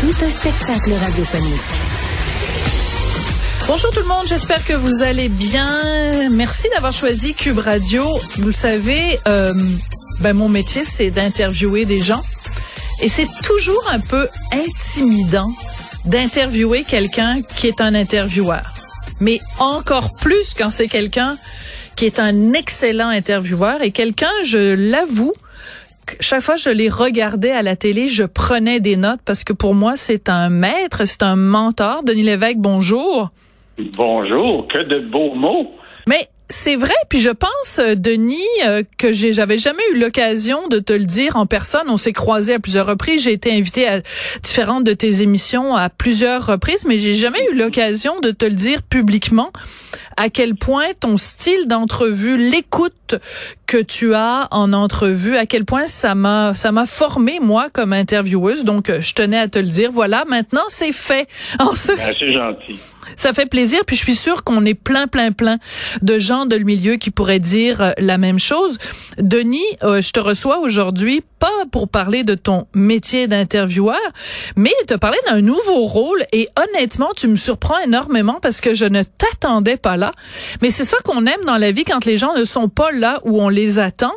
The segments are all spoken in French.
Tout un spectacle radiophonique. Bonjour tout le monde, j'espère que vous allez bien. Merci d'avoir choisi Cube Radio. Vous le savez, euh, ben mon métier c'est d'interviewer des gens et c'est toujours un peu intimidant d'interviewer quelqu'un qui est un intervieweur. Mais encore plus quand c'est quelqu'un qui est un excellent intervieweur et quelqu'un, je l'avoue, chaque fois que je les regardais à la télé, je prenais des notes parce que pour moi, c'est un maître, c'est un mentor. Denis Lévesque, bonjour. Bonjour, que de beaux mots. Mais c'est vrai, puis je pense, euh, Denis, euh, que j'avais jamais eu l'occasion de te le dire en personne. On s'est croisés à plusieurs reprises. J'ai été invité à différentes de tes émissions à plusieurs reprises, mais j'ai jamais eu l'occasion de te le dire publiquement à quel point ton style d'entrevue, l'écoute que tu as en entrevue, à quel point ça m'a ça m'a formé moi comme intervieweuse. Donc je tenais à te le dire. Voilà, maintenant c'est fait. Ben, c'est gentil. Ça fait plaisir, puis je suis sûre qu'on est plein, plein, plein de gens de le milieu qui pourraient dire euh, la même chose. Denis, euh, je te reçois aujourd'hui pas pour parler de ton métier d'intervieweur, mais te parler d'un nouveau rôle. Et honnêtement, tu me surprends énormément parce que je ne t'attendais pas là. Mais c'est ça qu'on aime dans la vie quand les gens ne sont pas là où on les attend.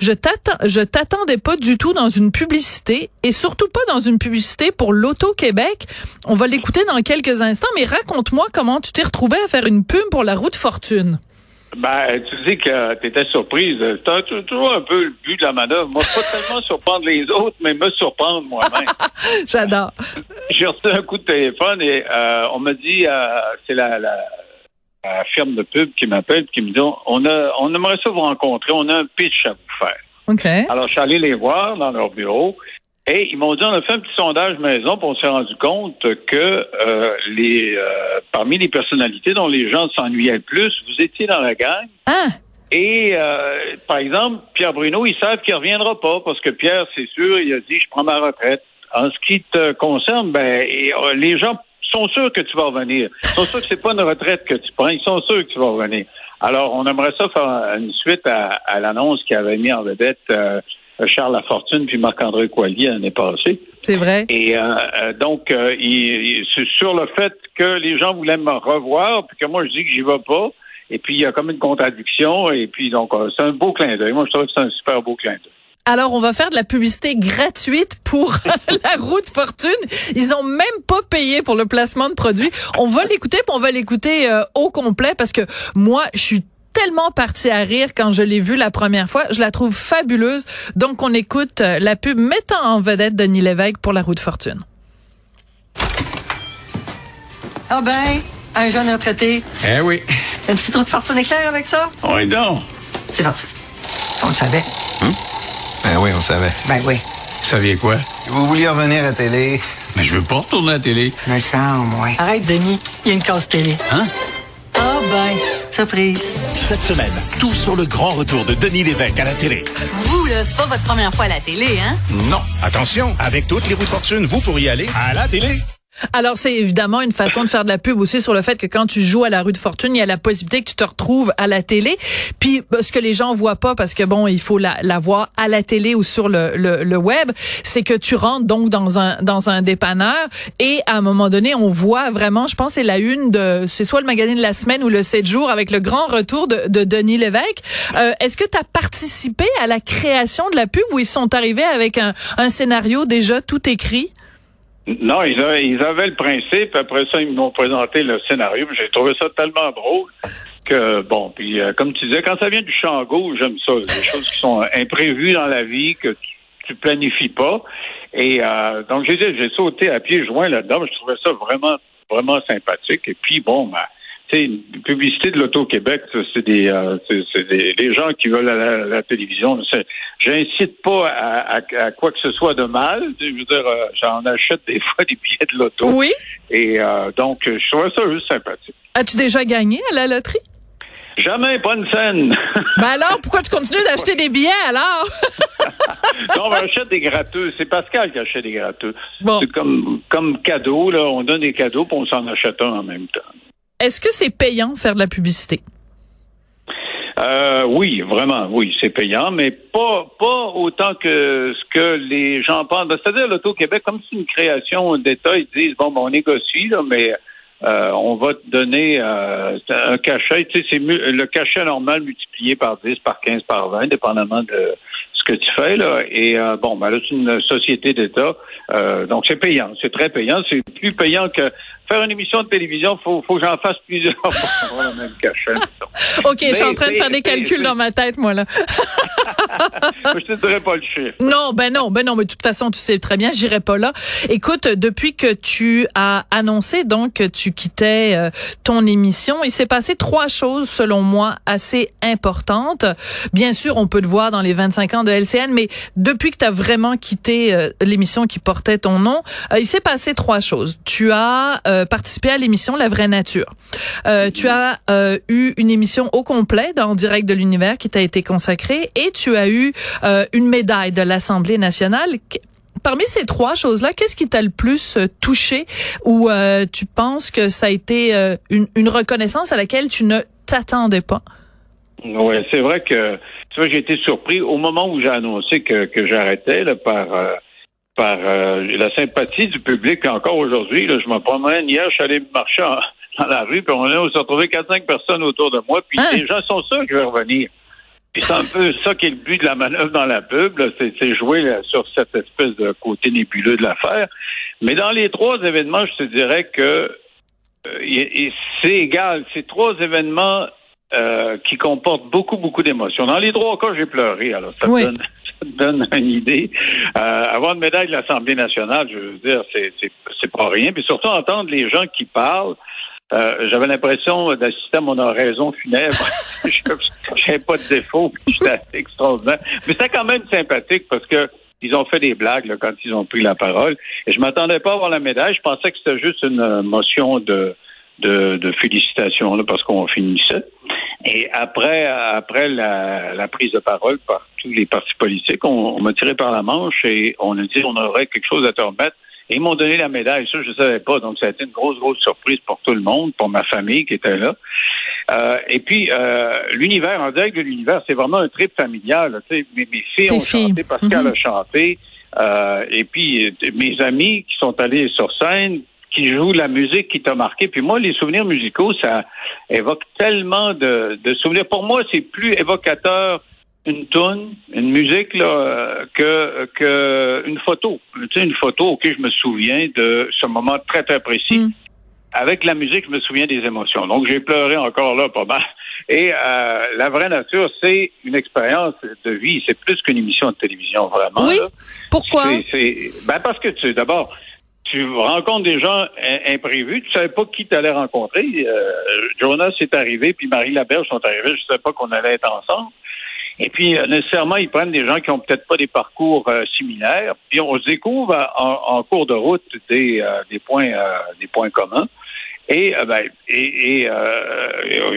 Je t'attends, je t'attendais pas du tout dans une publicité et surtout pas dans une publicité pour l'Auto-Québec. On va l'écouter dans quelques instants, mais raconte-moi comment tu t'es retrouvé à faire une pub pour la route fortune. Ben, tu dis que tu étais surprise. as toujours un peu le but de la manœuvre. Moi, pas tellement surprendre les autres, mais me surprendre moi-même. J'adore. J'ai reçu un coup de téléphone et euh, on m'a dit, euh, c'est la, la, firme de pub qui m'appelle qui me dit, on a, on aimerait ça vous rencontrer, on a un pitch à vous faire. OK. Alors, je suis allé les voir dans leur bureau et ils m'ont dit, on a fait un petit sondage maison, puis on s'est rendu compte que euh, les euh, parmi les personnalités dont les gens s'ennuyaient le plus, vous étiez dans la gang. Ah. Et euh, par exemple, Pierre Bruno, ils savent qu'il reviendra pas parce que Pierre, c'est sûr, il a dit, je prends ma retraite. En ce qui te concerne, ben, les gens sont sûrs que tu vas revenir. Ils sont sûrs que c'est pas une retraite que tu prends. Ils sont sûrs que tu vas revenir. Alors, on aimerait ça faire une suite à, à l'annonce qui avait mis en vedette Charles Lafortune puis Marc-André Coilier l'année passée. C'est vrai. Et euh, euh, donc, euh, c'est sur le fait que les gens voulaient me revoir, puis que moi, je dis que j'y vais pas. Et puis, il y a comme une contradiction. Et puis, donc, c'est un beau clin d'œil. Moi, je trouve que c'est un super beau clin d'œil. Alors, on va faire de la publicité gratuite pour la route fortune. Ils ont même pas payé pour le placement de produits. On va l'écouter, puis on va l'écouter au complet parce que moi, je suis tellement parti à rire quand je l'ai vue la première fois. Je la trouve fabuleuse. Donc, on écoute euh, la pub mettant en vedette Denis Lévesque pour la route fortune. Ah ben, un jeune retraité. Eh oui. Une petite route fortune éclair avec ça? Oui, donc. C'est parti. On le savait. Hum? Ben oui, on savait. Ben oui. Vous saviez quoi? Vous vouliez revenir à télé. Mais je veux pas retourner à la télé. Me semble, ouais. Arrête, Denis. Il y a une case télé. Hein? Ah ben, surprise. Cette semaine, tout sur le grand retour de Denis Lévesque à la télé. Vous, là, c'est pas votre première fois à la télé, hein? Non. Attention, avec toutes les roues de fortune, vous pourriez aller à la télé. Alors, c'est évidemment une façon de faire de la pub aussi sur le fait que quand tu joues à la rue de fortune, il y a la possibilité que tu te retrouves à la télé. Puis, bah, ce que les gens voient pas, parce que bon, il faut la, la voir à la télé ou sur le, le, le web, c'est que tu rentres donc dans un dans un dépanneur et à un moment donné, on voit vraiment, je pense, c'est la une de, c'est soit le magazine de la semaine ou le 7 jours avec le grand retour de, de Denis Lévesque. Euh, Est-ce que tu as participé à la création de la pub ou ils sont arrivés avec un, un scénario déjà tout écrit? Non, ils, avaient, le principe. Après ça, ils m'ont présenté le scénario. J'ai trouvé ça tellement drôle que, bon, puis euh, comme tu disais, quand ça vient du champ gauche, j'aime ça. Des choses qui sont imprévues dans la vie, que tu, planifies pas. Et euh, donc, j'ai, j'ai sauté à pieds joints là-dedans. Je trouvais ça vraiment, vraiment sympathique. Et puis, bon, ben, c'est une publicité de l'Auto-Québec, c'est des, euh, des, gens qui veulent la, la, la télévision. J'incite pas à, à- à quoi que ce soit de mal. Je veux dire, euh, j'en achète des fois des billets de l'auto. Oui. Et euh, donc, je trouve ça juste sympathique. As-tu déjà gagné à la loterie? Jamais, pas une scène. Ben alors, pourquoi tu continues d'acheter des billets alors? non, on achète des gratteux. C'est Pascal qui achète des gratteux. Bon. C'est comme, comme cadeau, là. On donne des cadeaux puis on s'en achète un en même temps. Est-ce que c'est payant faire de la publicité? Euh, oui, vraiment, oui, c'est payant, mais pas pas autant que ce que les gens pensent. C'est-à-dire l'Auto-Québec, comme c'est une création d'État, ils disent bon, ben, on négocie, là, mais euh, on va te donner euh, un cachet. Tu sais, c'est le cachet normal multiplié par 10, par 15, par 20, dépendamment de ce que tu fais là. Et bon, ben là, c'est une société d'État, donc c'est payant, c'est très payant. C'est plus payant que faire une émission de télévision. Faut faut que j'en fasse plusieurs pour avoir le même cachet. disons. OK, je suis en train de faire des calculs dans ma tête, moi, là. je te dirais pas le chiffre. Non, ben non, ben non, mais de toute façon, tu sais très bien, j'irai pas là. Écoute, depuis que tu as annoncé donc que tu quittais euh, ton émission, il s'est passé trois choses selon moi assez importantes. Bien sûr, on peut te voir dans les 25 ans de LCN, mais depuis que tu as vraiment quitté euh, l'émission qui portait ton nom, euh, il s'est passé trois choses. Tu as euh, participé à l'émission La vraie nature. Euh, tu as euh, eu une émission au complet dans Direct de l'univers qui t'a été consacrée et tu as eu euh, une médaille de l'Assemblée nationale. Parmi ces trois choses-là, qu'est-ce qui t'a le plus euh, touché ou euh, tu penses que ça a été euh, une, une reconnaissance à laquelle tu ne t'attendais pas? Oui, c'est vrai que tu vois, j'ai été surpris au moment où j'ai annoncé que, que j'arrêtais par euh, par euh, la sympathie du public. Encore aujourd'hui, je me promène hier, je suis allé marcher en- dans la rue, puis on, a- on s'est retrouvé 4-5 personnes autour de moi, puis Hein? les gens sont sûrs que je vais revenir. Puis c'est un peu ça qui est le but de la manœuvre dans la pub, c'est, jouer là, sur cette espèce de côté nébuleux de l'affaire. Mais dans les trois événements, je te dirais que euh, c'est égal. C'est trois événements euh, qui comportent beaucoup, beaucoup d'émotions. Dans les trois cas, j'ai pleuré. Alors, ça, Oui. donne, ça donne une idée. Euh, avoir une médaille de l'Assemblée nationale, je veux dire, c'est, c'est, c'est pas rien. Puis surtout, entendre les gens qui parlent, euh, j'avais l'impression d'assister à mon oraison funèbre. J'avais pas de défaut, j'étais extraordinaire. Mais c'était quand même sympathique parce que ils ont fait des blagues là, quand ils ont pris la parole. Et je m'attendais pas à avoir la médaille. Je pensais que c'était juste une euh, motion de, de, de félicitations là, parce qu'on finissait. Et après, après la, la prise de parole par tous les partis politiques, on, on m'a tiré par la manche et on a dit on aurait quelque chose à te remettre. Et ils m'ont donné la médaille. Ça, je ne savais pas. Donc, ça a été une grosse, grosse surprise pour tout le monde, pour ma famille qui était là. Euh, et puis, euh, l'univers, en direct de l'univers, c'est vraiment un trip familial. là. Mes, mes filles ont filles. chanté, Pascal Mhm. a chanté. Euh, et puis, euh, mes amis qui sont allés sur scène, qui jouent la musique qui t'a marqué. Puis moi, les souvenirs musicaux, ça évoque tellement de, de souvenirs. Pour moi, c'est plus évocateur une tune, une musique là, que que une photo. Tu sais, une photo, ok, je me souviens de ce moment très très précis. Mm. Avec la musique, je me souviens des émotions. Donc j'ai pleuré encore là, pas mal. Et euh, la vraie nature, c'est une expérience de vie. C'est plus qu'une émission de télévision, vraiment. Oui. là. Pourquoi? Ben parce que tu d'abord tu rencontres des gens im- imprévus, tu savais pas qui tu allais rencontrer. Euh, Jonas est arrivé, puis Marie Laberge sont arrivés, je savais pas qu'on allait être ensemble. Et puis euh, nécessairement, ils prennent des gens qui ont peut-être pas des parcours euh, similaires, puis on se découvre en, cours de route des, euh, des points des points communs. Et, ben, et,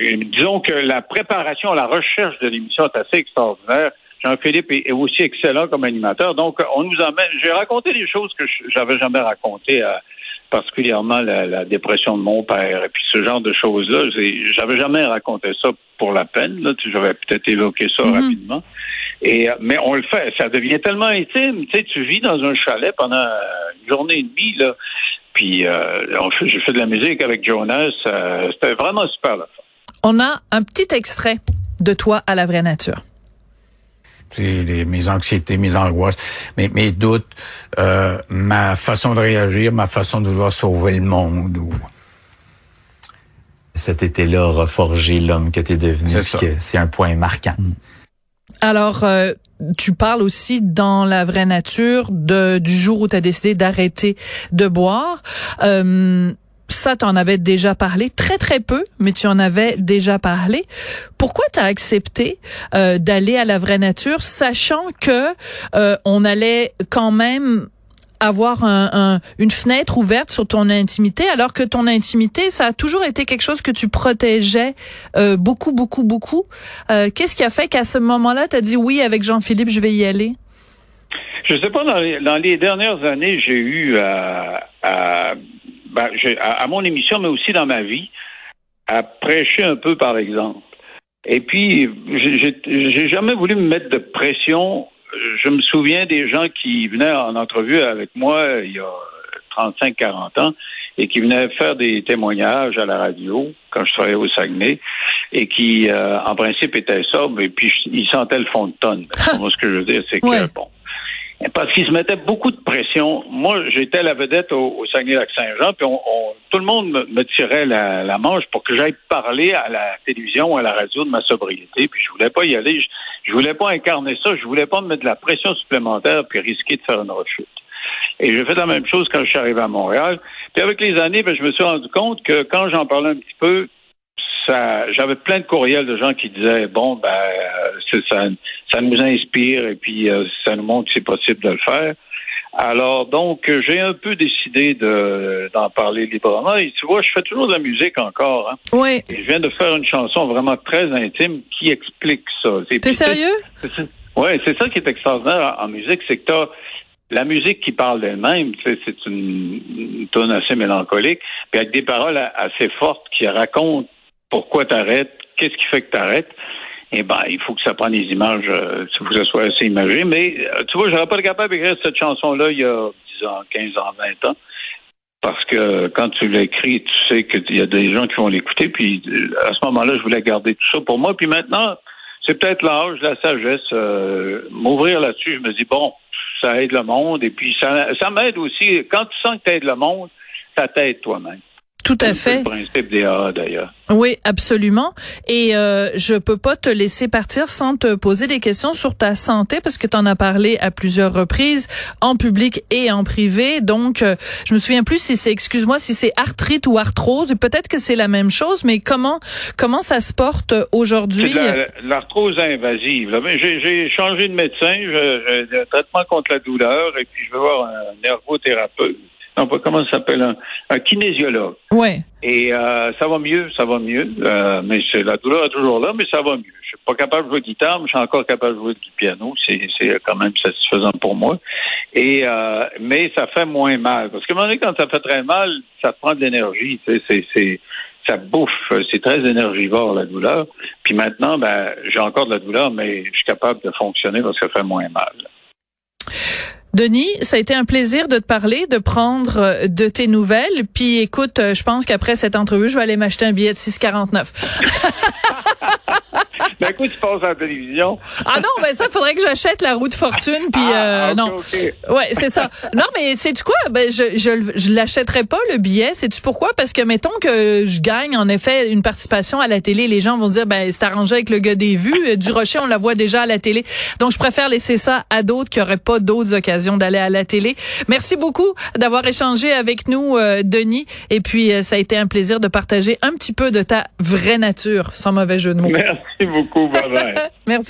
et disons que la préparation, la recherche de l'émission est assez extraordinaire. Jean-Philippe est, aussi excellent comme animateur. Donc, on nous emmène. J'ai raconté des choses que je- j'avais jamais racontées, euh, particulièrement la, la dépression de mon père et puis ce genre de choses-là. J'avais jamais raconté ça pour la peine. Là, j'aurais peut-être évoqué ça Mhm. rapidement. Et euh, mais on le fait. Ça devient tellement intime. Tu sais, tu vis dans un chalet pendant euh, une journée et demie là. Puis euh, j'ai fait de la musique avec Jonas. euh, C'était vraiment super là. On a un petit extrait de toi à la vraie nature. Tu sais, les- mes anxiétés, mes angoisses, mes, mes doutes, euh, ma façon de réagir, ma façon de vouloir sauver le monde. Ou... Cet été-là aura forgé l'homme que tu es devenu. C'est un point marquant. Alors, euh, tu parles aussi dans la vraie nature de, du jour où tu as décidé d'arrêter de boire. Euh, ça, tu en avais déjà parlé, très très peu, mais tu en avais déjà parlé. Pourquoi tu as accepté euh, d'aller à la vraie nature, sachant que euh, on allait quand même avoir un, une fenêtre ouverte sur ton intimité, alors que ton intimité, ça a toujours été quelque chose que tu protégeais euh, beaucoup, beaucoup, beaucoup. Euh, Qu'est-ce qui a fait qu'à ce moment-là, tu as dit oui, avec Jean-Philippe, je vais y aller? Je sais pas, dans les, dans les dernières années, j'ai eu à, à, ben, à, à, mon émission, mais aussi dans ma vie, à prêcher un peu, par exemple. Et puis, j'ai jamais voulu me mettre de pression je me souviens des gens qui venaient en entrevue avec moi il y a 35-40 ans et qui venaient faire des témoignages à la radio quand je travaillais au Saguenay et qui, euh, en principe, étaient sobres et puis ils sentaient le fond de tonne. ce que je veux dire, c'est que, bon, parce qu'ils se mettaient beaucoup de pression. Moi, j'étais la vedette au, Saguenay-Lac-Saint-Jean, puis on, tout le monde me, tirait la, la, manche pour que j'aille parler à la télévision ou à la radio de ma sobriété, puis je voulais pas y aller. Je, voulais pas incarner ça. Je voulais pas me mettre de la pression supplémentaire puis risquer de faire une rechute. Et j'ai fait la même chose quand je suis arrivé à Montréal. Puis avec les années, ben, je me suis rendu compte que quand j'en parlais un petit peu, j'avais plein de courriels de gens qui disaient bon ben euh, ça, ça nous inspire et puis euh, ça nous montre que c'est possible de le faire. Alors donc j'ai un peu décidé de d'en parler librement. Et tu vois, je fais toujours de la musique encore. Hein. Oui. Et je viens de faire une chanson vraiment très intime qui explique ça. T'es sérieux? Oui, c'est ça qui est extraordinaire en, musique, c'est que t'as la musique qui parle d'elle-même, c'est une, une tonne assez mélancolique, puis avec des paroles assez fortes qui racontent pourquoi t'arrêtes, qu'est-ce qui fait que t'arrêtes? Eh ben, il faut que ça prenne des images, euh, faut que ça soit assez imagé. Mais euh, tu vois, j'aurais pas été capable d'écrire cette chanson-là il y a 10 ans, 15 ans, 20 ans. Parce que quand tu l'écris, tu sais qu'il y a des gens qui vont l'écouter. Puis euh, à ce moment-là, je voulais garder tout ça pour moi. Puis maintenant, c'est peut-être l'âge, la sagesse, euh, m'ouvrir là-dessus. Je me dis, bon, ça aide le monde. Et puis ça, ça m'aide aussi. Quand tu sens que tu aides le monde, ça t'aide toi-même. Tout à fait. le principe des AA, d'ailleurs. Oui, absolument. Et euh, je peux pas te laisser partir sans te poser des questions sur ta santé parce que tu en as parlé à plusieurs reprises en public et en privé. Donc, euh, je me souviens plus si c'est, excuse-moi, si c'est arthrite ou arthrose. Peut-être que c'est la même chose, mais comment comment ça se porte aujourd'hui? L'arthrose invasive. J'ai changé de médecin. J'ai un traitement contre la douleur et puis je vais voir un ergothérapeute comment ça s'appelle, un, kinésiologue. Ouais. Et euh, ça va mieux, ça va mieux. Euh, mais c'est la douleur est toujours là, mais ça va mieux. Je suis pas capable de jouer de guitare, mais je suis encore capable de jouer du piano. C'est, quand même satisfaisant pour moi. Et euh, mais ça fait moins mal. Parce que un moment donné, quand ça fait très mal, ça prend de l'énergie. C'est, c'est, ça bouffe. C'est très énergivore, la douleur. Puis maintenant, ben, j'ai encore de la douleur, mais je suis capable de fonctionner parce que ça fait moins mal. Denis, ça a été un plaisir de te parler, de prendre euh, de tes nouvelles. Puis écoute, euh, je pense qu'après cette entrevue, je vais aller m'acheter un billet de 6,49. ben écoute, tu passes à la télévision. Ah non, ben ça, il faudrait que j'achète la roue de fortune. Puis ah, euh, non, ouais, c'est ça. Non, mais c'est tu quoi? Ben je je, je l'achèterai pas le billet. C'est tu pourquoi? Parce que mettons que je gagne en effet une participation à la télé, les gens vont dire ben c'est arrangé avec le gars des vues. Du Rocher, on la voit déjà à la télé. Donc je préfère laisser ça à d'autres qui auraient pas d'autres occasions d'aller à la télé. Merci beaucoup d'avoir échangé avec nous, euh, Denis. Et puis, euh, ça a été un plaisir de partager un petit peu de ta vraie nature, sans mauvais jeu de mots. Merci beaucoup. Bye bye. Merci.